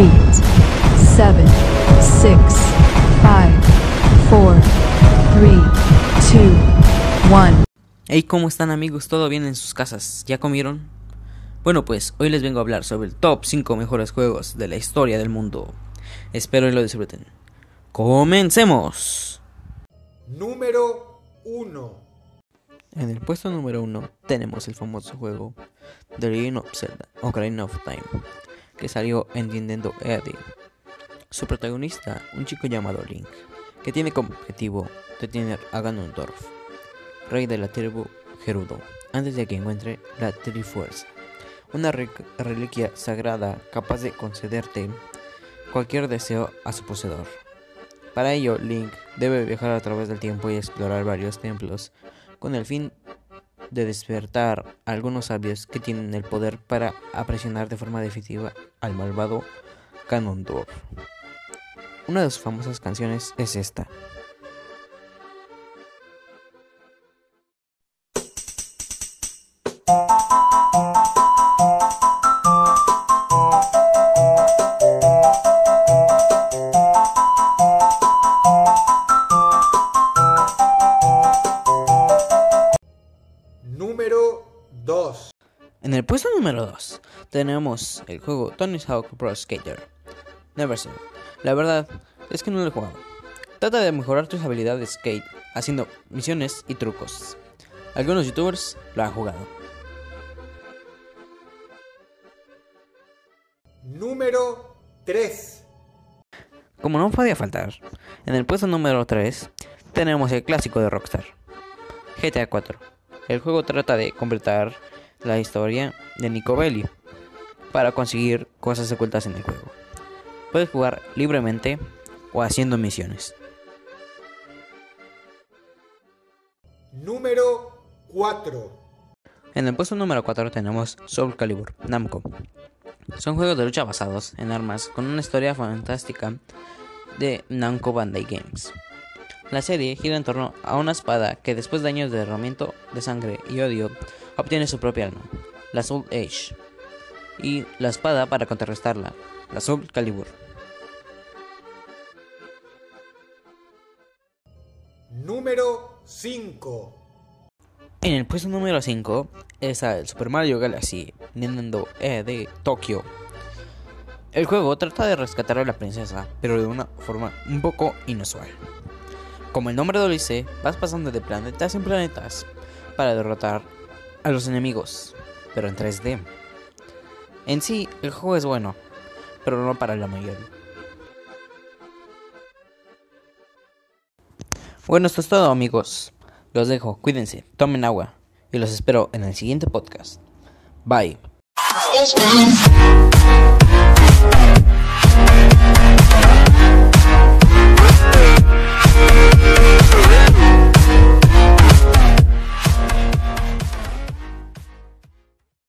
eight, seven, six, five, four, three, two, one. Hey, ¿cómo están amigos? ¿Todo bien en sus casas? ¿Ya comieron? Bueno, pues hoy les vengo a hablar sobre el top 5 mejores juegos de la historia del mundo. Espero que lo disfruten. ¡Comencemos! Número 1. En el puesto número 1 tenemos el famoso juego The Legend of Zelda Ocarina of Time, que salió en Nintendo EAD. Su protagonista, un chico llamado Link, que tiene como objetivo detener a Ganondorf, rey de la tribu Gerudo, antes de que encuentre la Trifuerza, una re- reliquia sagrada capaz de concederte cualquier deseo a su poseedor. Para ello, Link debe viajar a través del tiempo y explorar varios templos, con el fin de despertar a algunos sabios que tienen el poder para apresionar de forma definitiva al malvado Ganondorf. Una de sus famosas canciones es esta. El puesto número 2 tenemos el juego Tony Hawk Pro Skater. Neverson. La verdad es que no lo he jugado. Trata de mejorar tus habilidades de skate haciendo misiones y trucos. Algunos youtubers lo han jugado. Número 3. Como no podía faltar, en el puesto número 3 tenemos el clásico de Rockstar, GTA 4. El juego trata de completar la historia de Nico Belli para conseguir cosas ocultas en el juego. Puedes jugar libremente o haciendo misiones. Número 4. En el puesto número 4 tenemos Soul Calibur, Namco. Son juegos de lucha basados en armas con una historia fantástica de Namco Bandai Games. La serie gira en torno a una espada que después de años de derramamiento de sangre y odio obtiene su propia alma, la Soul Edge, y la espada para contrarrestarla, la Soul Calibur. Número 5. En el puesto número 5 está el Super Mario Galaxy Nintendo E de Tokio. El juego trata de rescatar a la princesa, pero de una forma un poco inusual. Como el nombre lo dice, vas pasando de planetas en planetas para derrotar a los enemigos, pero en 3D. En sí, el juego es bueno, pero no para la mayoría. Bueno, esto es todo amigos. Los dejo, cuídense, tomen agua y los espero en el siguiente podcast. Bye.